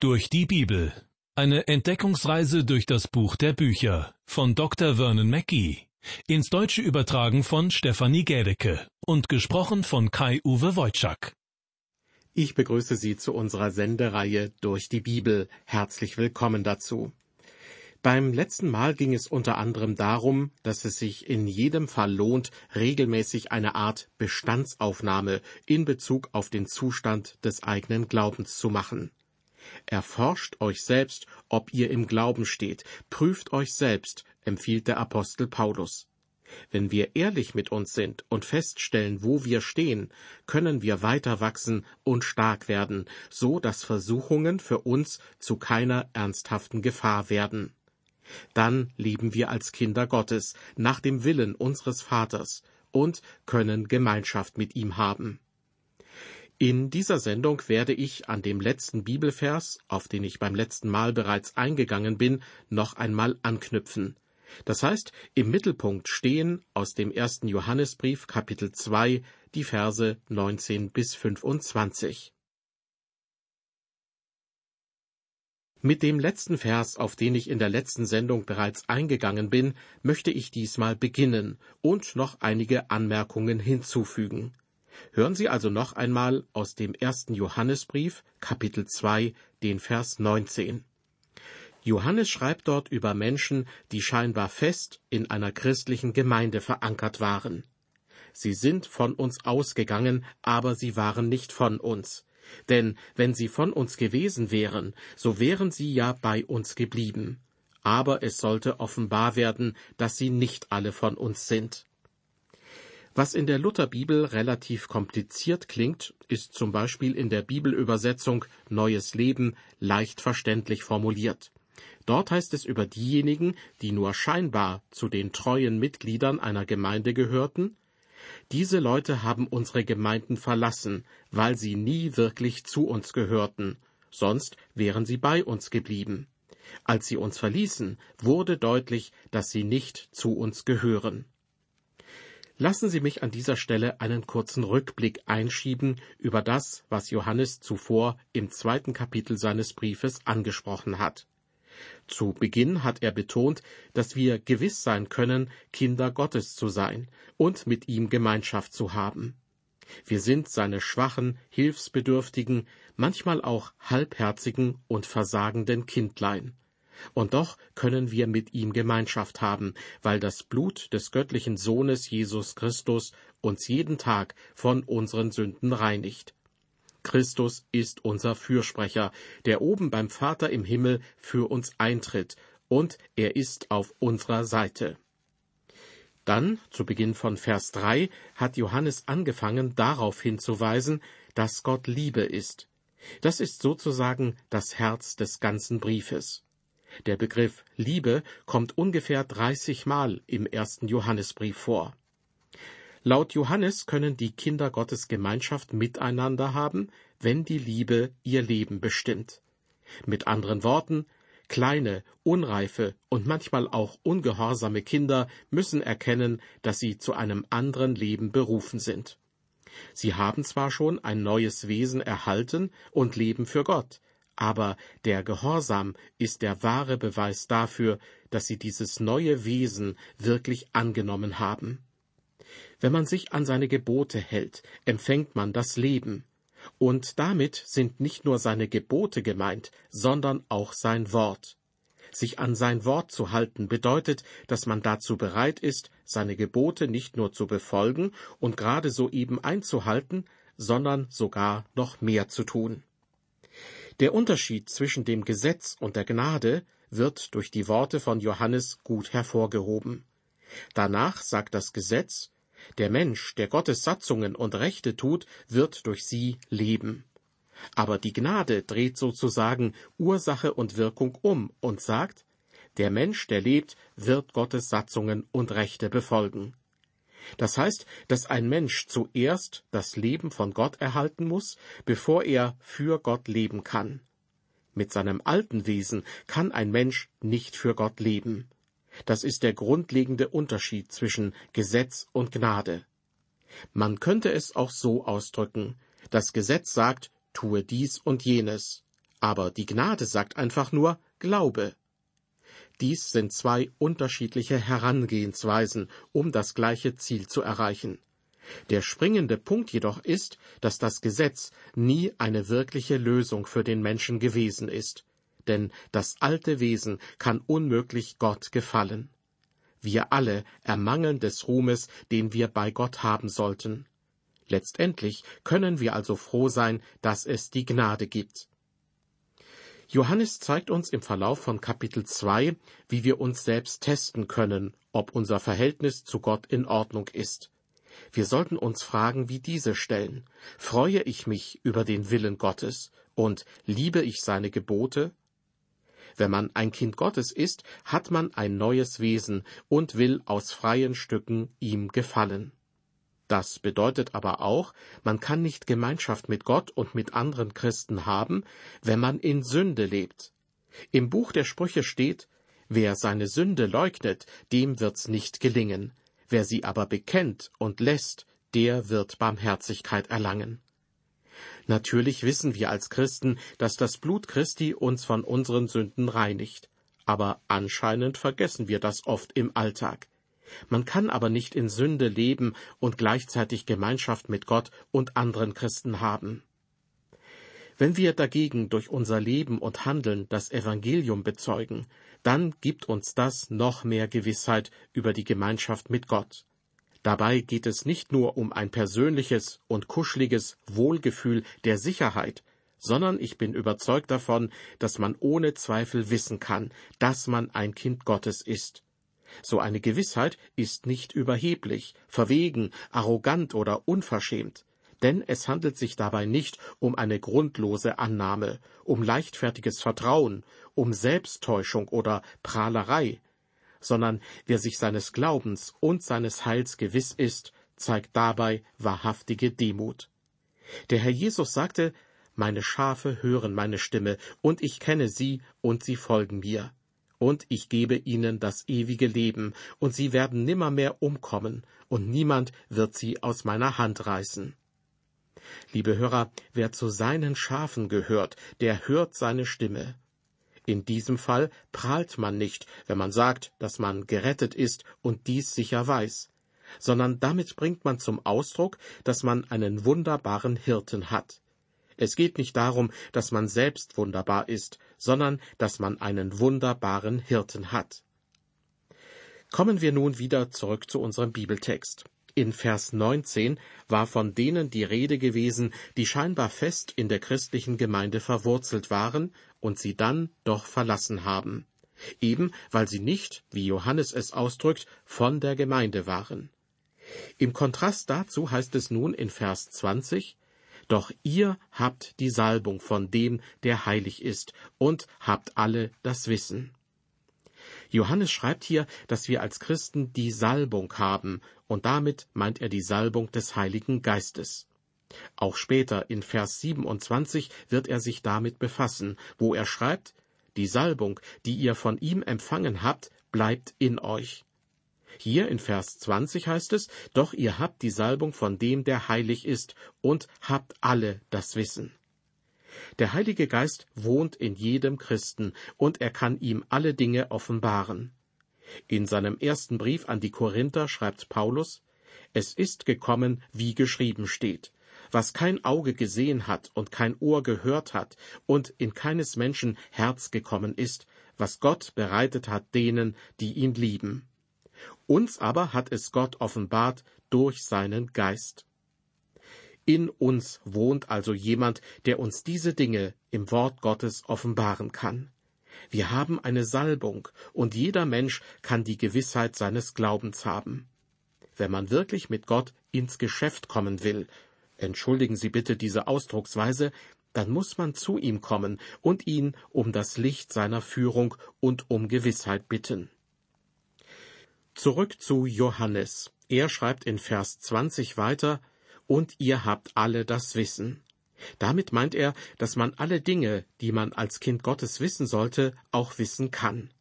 Durch die Bibel. Eine Entdeckungsreise durch das Buch der Bücher von Dr. Vernon Mackey. Ins Deutsche übertragen von Stefanie Gädecke und gesprochen von Kai-Uwe Wojczak. Ich begrüße Sie zu unserer Sendereihe Durch die Bibel. Herzlich willkommen dazu. Beim letzten Mal ging es unter anderem darum, dass es sich in jedem Fall lohnt, regelmäßig eine Art Bestandsaufnahme in Bezug auf den Zustand des eigenen Glaubens zu machen. Erforscht euch selbst, ob ihr im Glauben steht, prüft euch selbst, empfiehlt der Apostel Paulus. Wenn wir ehrlich mit uns sind und feststellen, wo wir stehen, können wir weiter wachsen und stark werden, so dass Versuchungen für uns zu keiner ernsthaften Gefahr werden. Dann leben wir als Kinder Gottes nach dem Willen unseres Vaters und können Gemeinschaft mit ihm haben. In dieser Sendung werde ich an dem letzten Bibelvers, auf den ich beim letzten Mal bereits eingegangen bin, noch einmal anknüpfen. Das heißt, im Mittelpunkt stehen aus dem ersten Johannesbrief Kapitel 2 die Verse 19 bis 25. Mit dem letzten Vers, auf den ich in der letzten Sendung bereits eingegangen bin, möchte ich diesmal beginnen und noch einige Anmerkungen hinzufügen. Hören Sie also noch einmal aus dem ersten Johannesbrief, Kapitel 2, den Vers 19. Johannes schreibt dort über Menschen, die scheinbar fest in einer christlichen Gemeinde verankert waren. Sie sind von uns ausgegangen, aber sie waren nicht von uns. Denn wenn sie von uns gewesen wären, so wären sie ja bei uns geblieben. Aber es sollte offenbar werden, dass sie nicht alle von uns sind. Was in der Lutherbibel relativ kompliziert klingt, ist zum Beispiel in der Bibelübersetzung Neues Leben leicht verständlich formuliert. Dort heißt es über diejenigen, die nur scheinbar zu den treuen Mitgliedern einer Gemeinde gehörten, diese Leute haben unsere Gemeinden verlassen, weil sie nie wirklich zu uns gehörten, sonst wären sie bei uns geblieben. Als sie uns verließen, wurde deutlich, dass sie nicht zu uns gehören. Lassen Sie mich an dieser Stelle einen kurzen Rückblick einschieben über das, was Johannes zuvor im zweiten Kapitel seines Briefes angesprochen hat. Zu Beginn hat er betont, dass wir gewiss sein können, Kinder Gottes zu sein und mit ihm Gemeinschaft zu haben. Wir sind seine schwachen, hilfsbedürftigen, manchmal auch halbherzigen und versagenden Kindlein. Und doch können wir mit ihm Gemeinschaft haben, weil das Blut des göttlichen Sohnes Jesus Christus uns jeden Tag von unseren Sünden reinigt. Christus ist unser Fürsprecher, der oben beim Vater im Himmel für uns eintritt, und er ist auf unserer Seite. Dann, zu Beginn von Vers 3, hat Johannes angefangen, darauf hinzuweisen, dass Gott Liebe ist. Das ist sozusagen das Herz des ganzen Briefes. Der Begriff Liebe kommt ungefähr 30 Mal im ersten Johannesbrief vor. Laut Johannes können die Kinder Gottes Gemeinschaft miteinander haben, wenn die Liebe ihr Leben bestimmt. Mit anderen Worten, kleine, unreife und manchmal auch ungehorsame Kinder müssen erkennen, dass sie zu einem anderen Leben berufen sind. Sie haben zwar schon ein neues Wesen erhalten und leben für Gott, aber der Gehorsam ist der wahre Beweis dafür, dass sie dieses neue Wesen wirklich angenommen haben. Wenn man sich an seine Gebote hält, empfängt man das Leben. Und damit sind nicht nur seine Gebote gemeint, sondern auch sein Wort. Sich an sein Wort zu halten bedeutet, dass man dazu bereit ist, seine Gebote nicht nur zu befolgen und gerade so eben einzuhalten, sondern sogar noch mehr zu tun. Der Unterschied zwischen dem Gesetz und der Gnade wird durch die Worte von Johannes gut hervorgehoben. Danach sagt das Gesetz, der Mensch, der Gottes Satzungen und Rechte tut, wird durch sie leben. Aber die Gnade dreht sozusagen Ursache und Wirkung um und sagt, der Mensch, der lebt, wird Gottes Satzungen und Rechte befolgen. Das heißt, dass ein Mensch zuerst das Leben von Gott erhalten muss, bevor er für Gott leben kann. Mit seinem alten Wesen kann ein Mensch nicht für Gott leben. Das ist der grundlegende Unterschied zwischen Gesetz und Gnade. Man könnte es auch so ausdrücken. Das Gesetz sagt, tue dies und jenes. aber die Gnade sagt einfach nur Glaube. Dies sind zwei unterschiedliche Herangehensweisen, um das gleiche Ziel zu erreichen. Der springende Punkt jedoch ist, dass das Gesetz nie eine wirkliche Lösung für den Menschen gewesen ist, denn das alte Wesen kann unmöglich Gott gefallen. Wir alle ermangeln des Ruhmes, den wir bei Gott haben sollten. Letztendlich können wir also froh sein, dass es die Gnade gibt. Johannes zeigt uns im Verlauf von Kapitel 2, wie wir uns selbst testen können, ob unser Verhältnis zu Gott in Ordnung ist. Wir sollten uns Fragen wie diese stellen. Freue ich mich über den Willen Gottes und liebe ich seine Gebote? Wenn man ein Kind Gottes ist, hat man ein neues Wesen und will aus freien Stücken ihm gefallen. Das bedeutet aber auch, man kann nicht Gemeinschaft mit Gott und mit anderen Christen haben, wenn man in Sünde lebt. Im Buch der Sprüche steht, wer seine Sünde leugnet, dem wird's nicht gelingen, wer sie aber bekennt und lässt, der wird Barmherzigkeit erlangen. Natürlich wissen wir als Christen, dass das Blut Christi uns von unseren Sünden reinigt, aber anscheinend vergessen wir das oft im Alltag. Man kann aber nicht in Sünde leben und gleichzeitig Gemeinschaft mit Gott und anderen Christen haben. Wenn wir dagegen durch unser Leben und Handeln das Evangelium bezeugen, dann gibt uns das noch mehr Gewissheit über die Gemeinschaft mit Gott. Dabei geht es nicht nur um ein persönliches und kuscheliges Wohlgefühl der Sicherheit, sondern ich bin überzeugt davon, dass man ohne Zweifel wissen kann, dass man ein Kind Gottes ist. So eine Gewissheit ist nicht überheblich, verwegen, arrogant oder unverschämt, denn es handelt sich dabei nicht um eine grundlose Annahme, um leichtfertiges Vertrauen, um Selbsttäuschung oder Prahlerei, sondern wer sich seines Glaubens und seines Heils gewiss ist, zeigt dabei wahrhaftige Demut. Der Herr Jesus sagte, Meine Schafe hören meine Stimme, und ich kenne sie, und sie folgen mir und ich gebe ihnen das ewige Leben, und sie werden nimmermehr umkommen, und niemand wird sie aus meiner Hand reißen. Liebe Hörer, wer zu seinen Schafen gehört, der hört seine Stimme. In diesem Fall prahlt man nicht, wenn man sagt, dass man gerettet ist und dies sicher weiß, sondern damit bringt man zum Ausdruck, dass man einen wunderbaren Hirten hat. Es geht nicht darum, dass man selbst wunderbar ist, sondern dass man einen wunderbaren Hirten hat. Kommen wir nun wieder zurück zu unserem Bibeltext. In Vers 19 war von denen die Rede gewesen, die scheinbar fest in der christlichen Gemeinde verwurzelt waren und sie dann doch verlassen haben. Eben weil sie nicht, wie Johannes es ausdrückt, von der Gemeinde waren. Im Kontrast dazu heißt es nun in Vers 20, doch ihr habt die Salbung von dem, der heilig ist, und habt alle das Wissen. Johannes schreibt hier, dass wir als Christen die Salbung haben, und damit meint er die Salbung des Heiligen Geistes. Auch später in Vers 27 wird er sich damit befassen, wo er schreibt, die Salbung, die ihr von ihm empfangen habt, bleibt in euch. Hier in Vers 20 heißt es, Doch ihr habt die Salbung von dem, der heilig ist, und habt alle das Wissen. Der Heilige Geist wohnt in jedem Christen, und er kann ihm alle Dinge offenbaren. In seinem ersten Brief an die Korinther schreibt Paulus, Es ist gekommen, wie geschrieben steht, was kein Auge gesehen hat und kein Ohr gehört hat und in keines Menschen Herz gekommen ist, was Gott bereitet hat denen, die ihn lieben. Uns aber hat es Gott offenbart durch seinen Geist. In uns wohnt also jemand, der uns diese Dinge im Wort Gottes offenbaren kann. Wir haben eine Salbung, und jeder Mensch kann die Gewissheit seines Glaubens haben. Wenn man wirklich mit Gott ins Geschäft kommen will, entschuldigen Sie bitte diese Ausdrucksweise, dann muss man zu ihm kommen und ihn um das Licht seiner Führung und um Gewissheit bitten. Zurück zu Johannes. Er schreibt in Vers 20 weiter, und ihr habt alle das Wissen. Damit meint er, dass man alle Dinge, die man als Kind Gottes wissen sollte, auch wissen kann.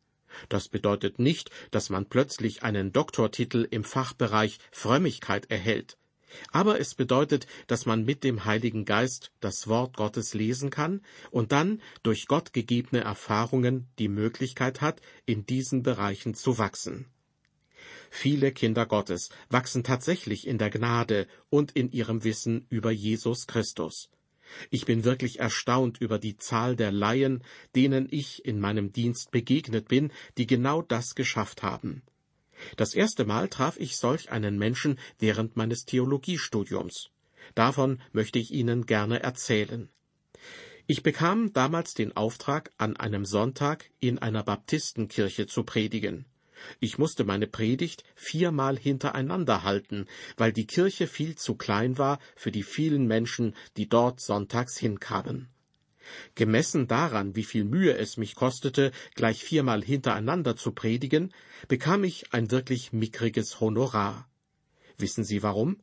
Das bedeutet nicht, dass man plötzlich einen Doktortitel im Fachbereich Frömmigkeit erhält. Aber es bedeutet, dass man mit dem Heiligen Geist das Wort Gottes lesen kann und dann durch Gott gegebene Erfahrungen die Möglichkeit hat, in diesen Bereichen zu wachsen. Viele Kinder Gottes wachsen tatsächlich in der Gnade und in ihrem Wissen über Jesus Christus. Ich bin wirklich erstaunt über die Zahl der Laien, denen ich in meinem Dienst begegnet bin, die genau das geschafft haben. Das erste Mal traf ich solch einen Menschen während meines Theologiestudiums. Davon möchte ich Ihnen gerne erzählen. Ich bekam damals den Auftrag, an einem Sonntag in einer Baptistenkirche zu predigen. Ich musste meine Predigt viermal hintereinander halten, weil die Kirche viel zu klein war für die vielen Menschen, die dort sonntags hinkamen. Gemessen daran, wie viel Mühe es mich kostete, gleich viermal hintereinander zu predigen, bekam ich ein wirklich mickriges Honorar. Wissen Sie warum?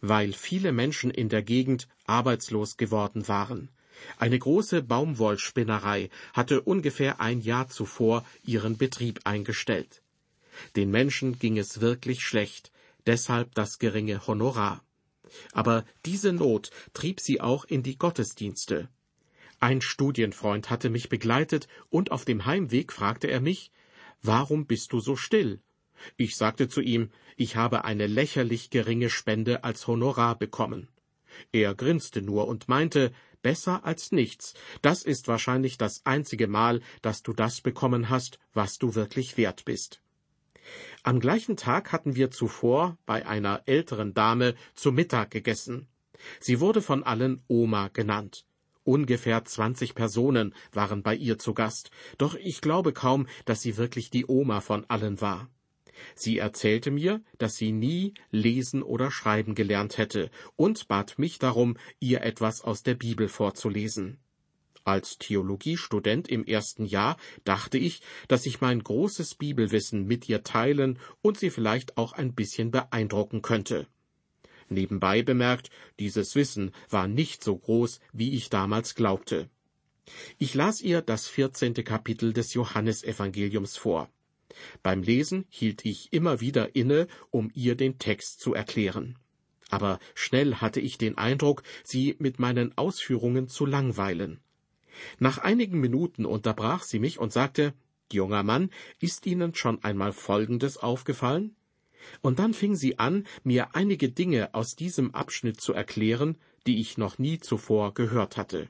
Weil viele Menschen in der Gegend arbeitslos geworden waren. Eine große Baumwollspinnerei hatte ungefähr ein Jahr zuvor ihren Betrieb eingestellt. Den Menschen ging es wirklich schlecht, deshalb das geringe Honorar. Aber diese Not trieb sie auch in die Gottesdienste. Ein Studienfreund hatte mich begleitet, und auf dem Heimweg fragte er mich Warum bist du so still? Ich sagte zu ihm, ich habe eine lächerlich geringe Spende als Honorar bekommen. Er grinste nur und meinte, besser als nichts, das ist wahrscheinlich das einzige Mal, dass du das bekommen hast, was du wirklich wert bist. Am gleichen Tag hatten wir zuvor bei einer älteren Dame zu Mittag gegessen. Sie wurde von allen Oma genannt. Ungefähr zwanzig Personen waren bei ihr zu Gast, doch ich glaube kaum, dass sie wirklich die Oma von allen war. Sie erzählte mir, dass sie nie lesen oder schreiben gelernt hätte und bat mich darum, ihr etwas aus der Bibel vorzulesen. Als Theologiestudent im ersten Jahr dachte ich, dass ich mein großes Bibelwissen mit ihr teilen und sie vielleicht auch ein bisschen beeindrucken könnte. Nebenbei bemerkt, dieses Wissen war nicht so groß, wie ich damals glaubte. Ich las ihr das vierzehnte Kapitel des Johannesevangeliums vor. Beim Lesen hielt ich immer wieder inne, um ihr den Text zu erklären. Aber schnell hatte ich den Eindruck, sie mit meinen Ausführungen zu langweilen. Nach einigen Minuten unterbrach sie mich und sagte Junger Mann, ist Ihnen schon einmal Folgendes aufgefallen? Und dann fing sie an, mir einige Dinge aus diesem Abschnitt zu erklären, die ich noch nie zuvor gehört hatte.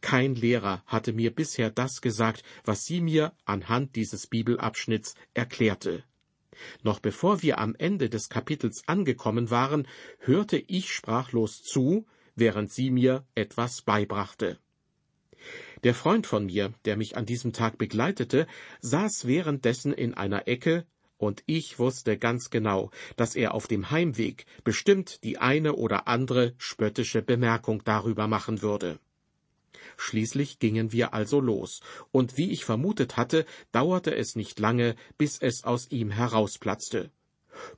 Kein Lehrer hatte mir bisher das gesagt, was sie mir anhand dieses Bibelabschnitts erklärte. Noch bevor wir am Ende des Kapitels angekommen waren, hörte ich sprachlos zu, während sie mir etwas beibrachte. Der Freund von mir, der mich an diesem Tag begleitete, saß währenddessen in einer Ecke und ich wusste ganz genau, dass er auf dem Heimweg bestimmt die eine oder andere spöttische Bemerkung darüber machen würde. Schließlich gingen wir also los, und wie ich vermutet hatte, dauerte es nicht lange, bis es aus ihm herausplatzte.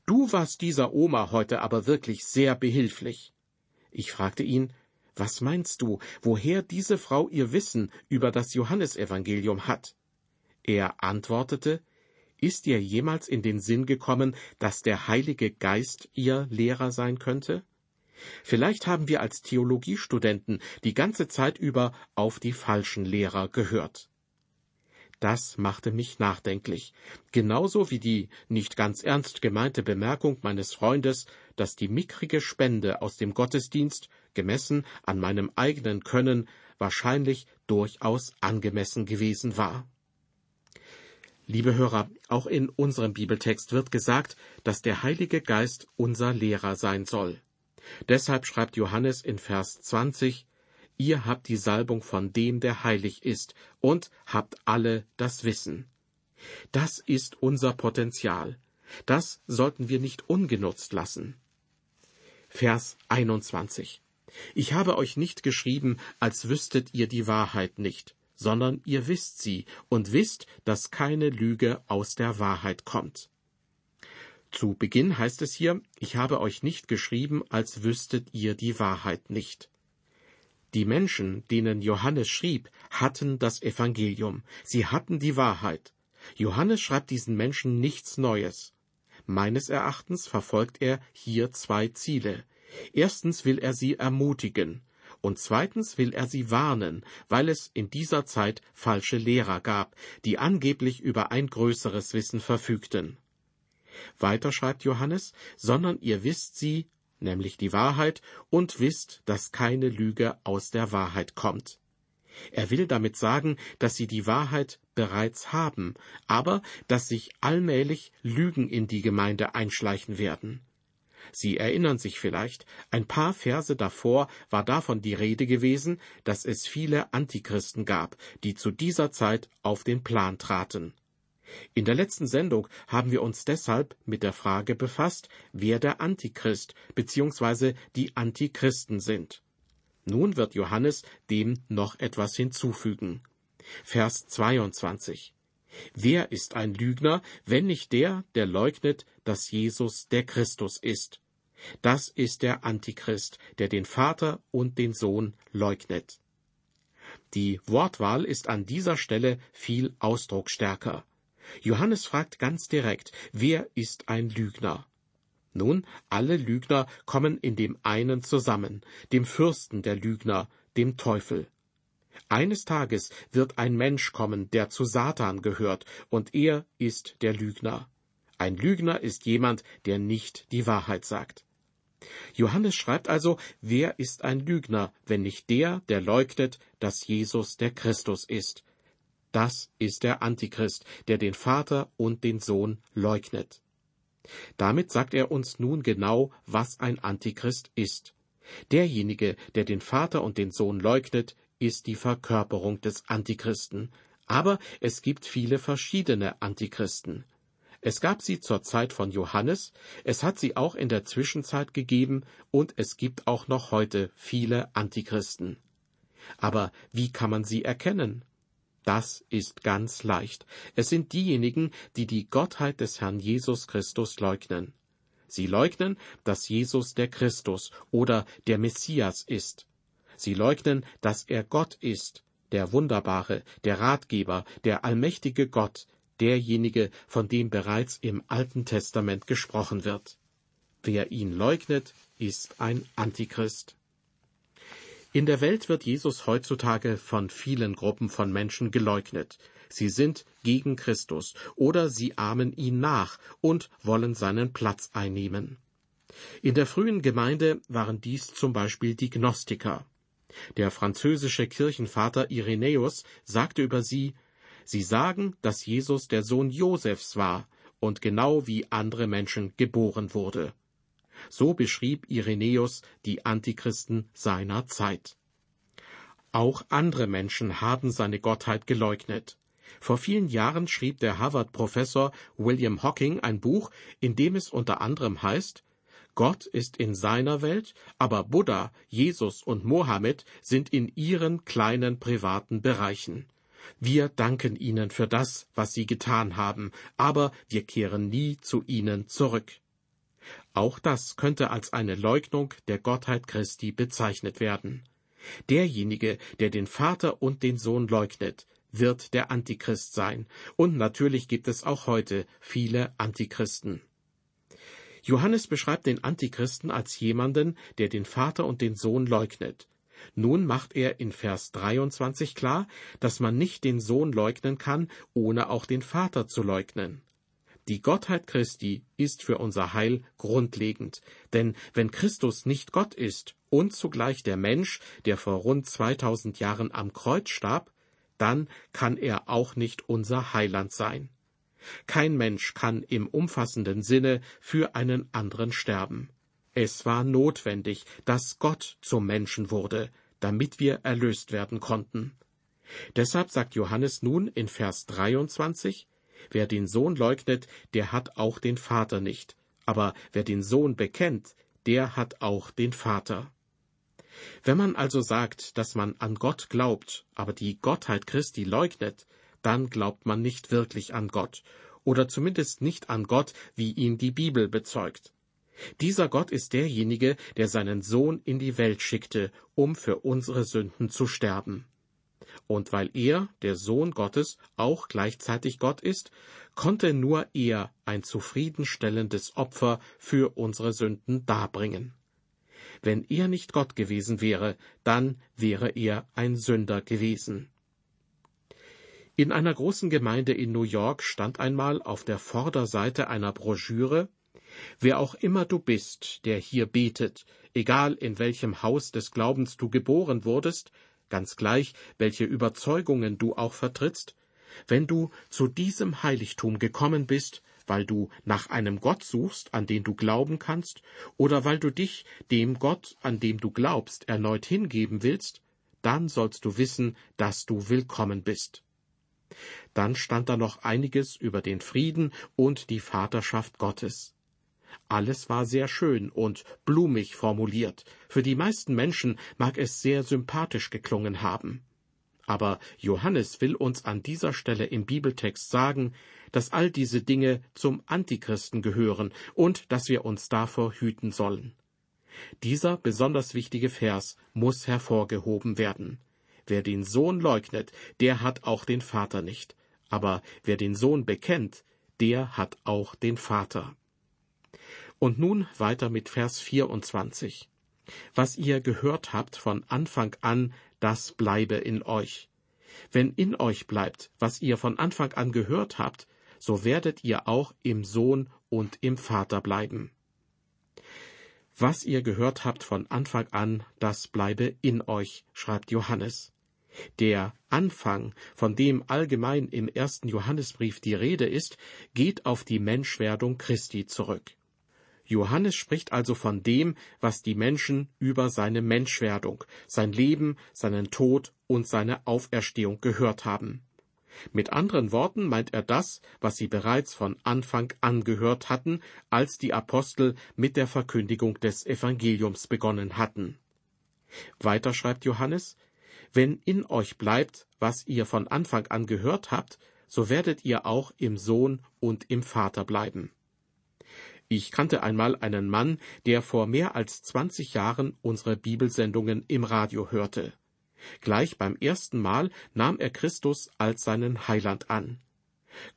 Du warst dieser Oma heute aber wirklich sehr behilflich. Ich fragte ihn, was meinst du, woher diese Frau ihr Wissen über das Johannesevangelium hat? Er antwortete, ist dir jemals in den Sinn gekommen, dass der Heilige Geist ihr Lehrer sein könnte? Vielleicht haben wir als Theologiestudenten die ganze Zeit über auf die falschen Lehrer gehört. Das machte mich nachdenklich, genauso wie die nicht ganz ernst gemeinte Bemerkung meines Freundes, dass die mickrige Spende aus dem Gottesdienst, gemessen an meinem eigenen Können, wahrscheinlich durchaus angemessen gewesen war. Liebe Hörer, auch in unserem Bibeltext wird gesagt, dass der Heilige Geist unser Lehrer sein soll. Deshalb schreibt Johannes in Vers 20, Ihr habt die Salbung von dem, der heilig ist, und habt alle das Wissen. Das ist unser Potenzial. Das sollten wir nicht ungenutzt lassen. Vers 21. Ich habe euch nicht geschrieben, als wüsstet ihr die Wahrheit nicht, sondern ihr wisst sie und wisst, dass keine Lüge aus der Wahrheit kommt. Zu Beginn heißt es hier, ich habe euch nicht geschrieben, als wüsstet ihr die Wahrheit nicht. Die Menschen, denen Johannes schrieb, hatten das Evangelium, sie hatten die Wahrheit. Johannes schreibt diesen Menschen nichts Neues. Meines Erachtens verfolgt er hier zwei Ziele. Erstens will er sie ermutigen, und zweitens will er sie warnen, weil es in dieser Zeit falsche Lehrer gab, die angeblich über ein größeres Wissen verfügten. Weiter schreibt Johannes, sondern ihr wisst sie, nämlich die Wahrheit, und wisst, dass keine Lüge aus der Wahrheit kommt. Er will damit sagen, dass sie die Wahrheit bereits haben, aber dass sich allmählich Lügen in die Gemeinde einschleichen werden. Sie erinnern sich vielleicht, ein paar Verse davor war davon die Rede gewesen, dass es viele Antichristen gab, die zu dieser Zeit auf den Plan traten. In der letzten Sendung haben wir uns deshalb mit der Frage befasst, wer der Antichrist bzw. die Antichristen sind. Nun wird Johannes dem noch etwas hinzufügen. Vers 22. Wer ist ein Lügner, wenn nicht der, der leugnet, dass Jesus der Christus ist? Das ist der Antichrist, der den Vater und den Sohn leugnet. Die Wortwahl ist an dieser Stelle viel ausdrucksstärker. Johannes fragt ganz direkt, wer ist ein Lügner? Nun, alle Lügner kommen in dem einen zusammen, dem Fürsten der Lügner, dem Teufel. Eines Tages wird ein Mensch kommen, der zu Satan gehört, und er ist der Lügner. Ein Lügner ist jemand, der nicht die Wahrheit sagt. Johannes schreibt also, wer ist ein Lügner, wenn nicht der, der leugnet, dass Jesus der Christus ist. Das ist der Antichrist, der den Vater und den Sohn leugnet. Damit sagt er uns nun genau, was ein Antichrist ist. Derjenige, der den Vater und den Sohn leugnet, ist die Verkörperung des Antichristen. Aber es gibt viele verschiedene Antichristen. Es gab sie zur Zeit von Johannes, es hat sie auch in der Zwischenzeit gegeben und es gibt auch noch heute viele Antichristen. Aber wie kann man sie erkennen? Das ist ganz leicht. Es sind diejenigen, die die Gottheit des Herrn Jesus Christus leugnen. Sie leugnen, dass Jesus der Christus oder der Messias ist. Sie leugnen, dass er Gott ist, der Wunderbare, der Ratgeber, der allmächtige Gott, derjenige, von dem bereits im Alten Testament gesprochen wird. Wer ihn leugnet, ist ein Antichrist. In der Welt wird Jesus heutzutage von vielen Gruppen von Menschen geleugnet. Sie sind gegen Christus oder sie ahmen ihn nach und wollen seinen Platz einnehmen. In der frühen Gemeinde waren dies zum Beispiel die Gnostiker. Der französische Kirchenvater Irenäus sagte über sie, Sie sagen, dass Jesus der Sohn Josefs war und genau wie andere Menschen geboren wurde. So beschrieb Irenäus die Antichristen seiner Zeit. Auch andere Menschen haben seine Gottheit geleugnet. Vor vielen Jahren schrieb der Harvard-Professor William Hocking ein Buch, in dem es unter anderem heißt, Gott ist in seiner Welt, aber Buddha, Jesus und Mohammed sind in ihren kleinen privaten Bereichen. Wir danken ihnen für das, was sie getan haben, aber wir kehren nie zu ihnen zurück. Auch das könnte als eine Leugnung der Gottheit Christi bezeichnet werden. Derjenige, der den Vater und den Sohn leugnet, wird der Antichrist sein, und natürlich gibt es auch heute viele Antichristen. Johannes beschreibt den Antichristen als jemanden, der den Vater und den Sohn leugnet. Nun macht er in Vers 23 klar, dass man nicht den Sohn leugnen kann, ohne auch den Vater zu leugnen. Die Gottheit Christi ist für unser Heil grundlegend, denn wenn Christus nicht Gott ist und zugleich der Mensch, der vor rund 2000 Jahren am Kreuz starb, dann kann er auch nicht unser Heiland sein. Kein Mensch kann im umfassenden Sinne für einen anderen sterben. Es war notwendig, dass Gott zum Menschen wurde, damit wir erlöst werden konnten. Deshalb sagt Johannes nun in Vers 23, Wer den Sohn leugnet, der hat auch den Vater nicht. Aber wer den Sohn bekennt, der hat auch den Vater. Wenn man also sagt, dass man an Gott glaubt, aber die Gottheit Christi leugnet, dann glaubt man nicht wirklich an Gott, oder zumindest nicht an Gott, wie ihn die Bibel bezeugt. Dieser Gott ist derjenige, der seinen Sohn in die Welt schickte, um für unsere Sünden zu sterben. Und weil er, der Sohn Gottes, auch gleichzeitig Gott ist, konnte nur er ein zufriedenstellendes Opfer für unsere Sünden darbringen. Wenn er nicht Gott gewesen wäre, dann wäre er ein Sünder gewesen. In einer großen Gemeinde in New York stand einmal auf der Vorderseite einer Broschüre Wer auch immer du bist, der hier betet, egal in welchem Haus des Glaubens du geboren wurdest, ganz gleich, welche Überzeugungen du auch vertrittst, wenn du zu diesem Heiligtum gekommen bist, weil du nach einem Gott suchst, an den du glauben kannst, oder weil du dich dem Gott, an dem du glaubst, erneut hingeben willst, dann sollst du wissen, dass du willkommen bist. Dann stand da noch einiges über den Frieden und die Vaterschaft Gottes. Alles war sehr schön und blumig formuliert. Für die meisten Menschen mag es sehr sympathisch geklungen haben. Aber Johannes will uns an dieser Stelle im Bibeltext sagen, dass all diese Dinge zum Antichristen gehören und dass wir uns davor hüten sollen. Dieser besonders wichtige Vers muss hervorgehoben werden. Wer den Sohn leugnet, der hat auch den Vater nicht. Aber wer den Sohn bekennt, der hat auch den Vater. Und nun weiter mit Vers 24. Was ihr gehört habt von Anfang an, das bleibe in euch. Wenn in euch bleibt, was ihr von Anfang an gehört habt, so werdet ihr auch im Sohn und im Vater bleiben. Was ihr gehört habt von Anfang an, das bleibe in euch, schreibt Johannes. Der Anfang, von dem allgemein im ersten Johannesbrief die Rede ist, geht auf die Menschwerdung Christi zurück. Johannes spricht also von dem, was die Menschen über seine Menschwerdung, sein Leben, seinen Tod und seine Auferstehung gehört haben. Mit anderen Worten meint er das, was sie bereits von Anfang an gehört hatten, als die Apostel mit der Verkündigung des Evangeliums begonnen hatten. Weiter schreibt Johannes, wenn in euch bleibt, was ihr von Anfang an gehört habt, so werdet ihr auch im Sohn und im Vater bleiben. Ich kannte einmal einen Mann, der vor mehr als zwanzig Jahren unsere Bibelsendungen im Radio hörte. Gleich beim ersten Mal nahm er Christus als seinen Heiland an.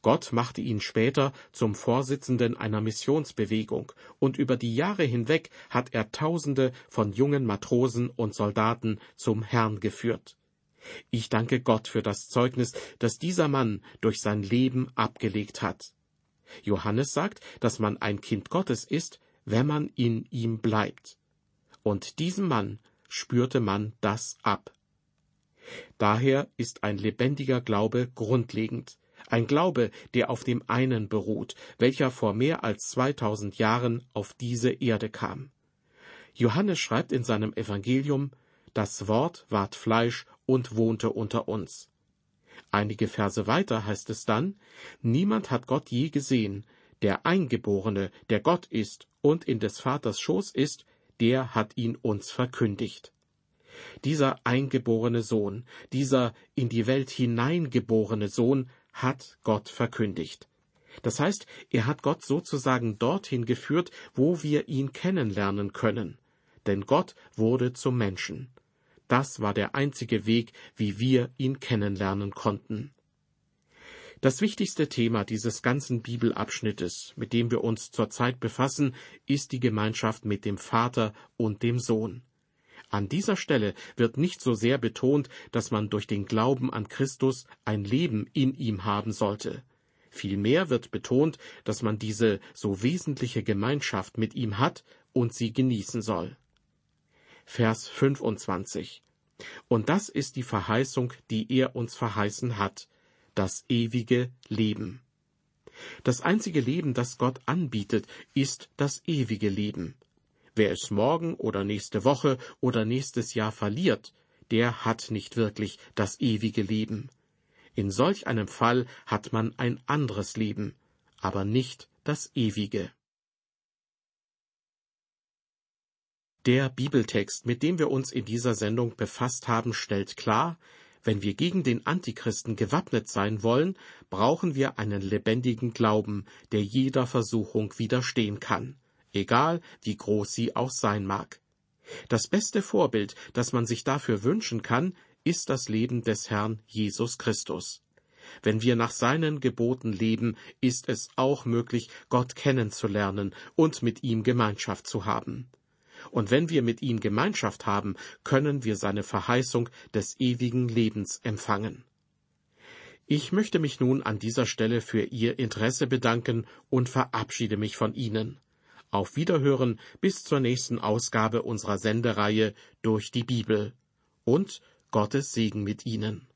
Gott machte ihn später zum Vorsitzenden einer Missionsbewegung, und über die Jahre hinweg hat er Tausende von jungen Matrosen und Soldaten zum Herrn geführt. Ich danke Gott für das Zeugnis, das dieser Mann durch sein Leben abgelegt hat. Johannes sagt, dass man ein Kind Gottes ist, wenn man in ihm bleibt. Und diesem Mann spürte man das ab. Daher ist ein lebendiger Glaube grundlegend, ein Glaube, der auf dem einen beruht, welcher vor mehr als 2000 Jahren auf diese Erde kam. Johannes schreibt in seinem Evangelium, das Wort ward Fleisch und wohnte unter uns. Einige Verse weiter heißt es dann, Niemand hat Gott je gesehen, der Eingeborene, der Gott ist und in des Vaters Schoß ist, der hat ihn uns verkündigt. Dieser eingeborene Sohn, dieser in die Welt hineingeborene Sohn hat Gott verkündigt. Das heißt, er hat Gott sozusagen dorthin geführt, wo wir ihn kennenlernen können. Denn Gott wurde zum Menschen. Das war der einzige Weg, wie wir ihn kennenlernen konnten. Das wichtigste Thema dieses ganzen Bibelabschnittes, mit dem wir uns zurzeit befassen, ist die Gemeinschaft mit dem Vater und dem Sohn. An dieser Stelle wird nicht so sehr betont, dass man durch den Glauben an Christus ein Leben in ihm haben sollte. Vielmehr wird betont, dass man diese so wesentliche Gemeinschaft mit ihm hat und sie genießen soll. Vers 25. Und das ist die Verheißung, die er uns verheißen hat, das ewige Leben. Das einzige Leben, das Gott anbietet, ist das ewige Leben. Wer es morgen oder nächste Woche oder nächstes Jahr verliert, der hat nicht wirklich das ewige Leben. In solch einem Fall hat man ein anderes Leben, aber nicht das ewige. Der Bibeltext, mit dem wir uns in dieser Sendung befasst haben, stellt klar, wenn wir gegen den Antichristen gewappnet sein wollen, brauchen wir einen lebendigen Glauben, der jeder Versuchung widerstehen kann, egal wie groß sie auch sein mag. Das beste Vorbild, das man sich dafür wünschen kann, ist das Leben des Herrn Jesus Christus. Wenn wir nach seinen Geboten leben, ist es auch möglich, Gott kennenzulernen und mit ihm Gemeinschaft zu haben. Und wenn wir mit ihm Gemeinschaft haben, können wir seine Verheißung des ewigen Lebens empfangen. Ich möchte mich nun an dieser Stelle für Ihr Interesse bedanken und verabschiede mich von Ihnen. Auf Wiederhören bis zur nächsten Ausgabe unserer Sendereihe durch die Bibel. Und Gottes Segen mit Ihnen.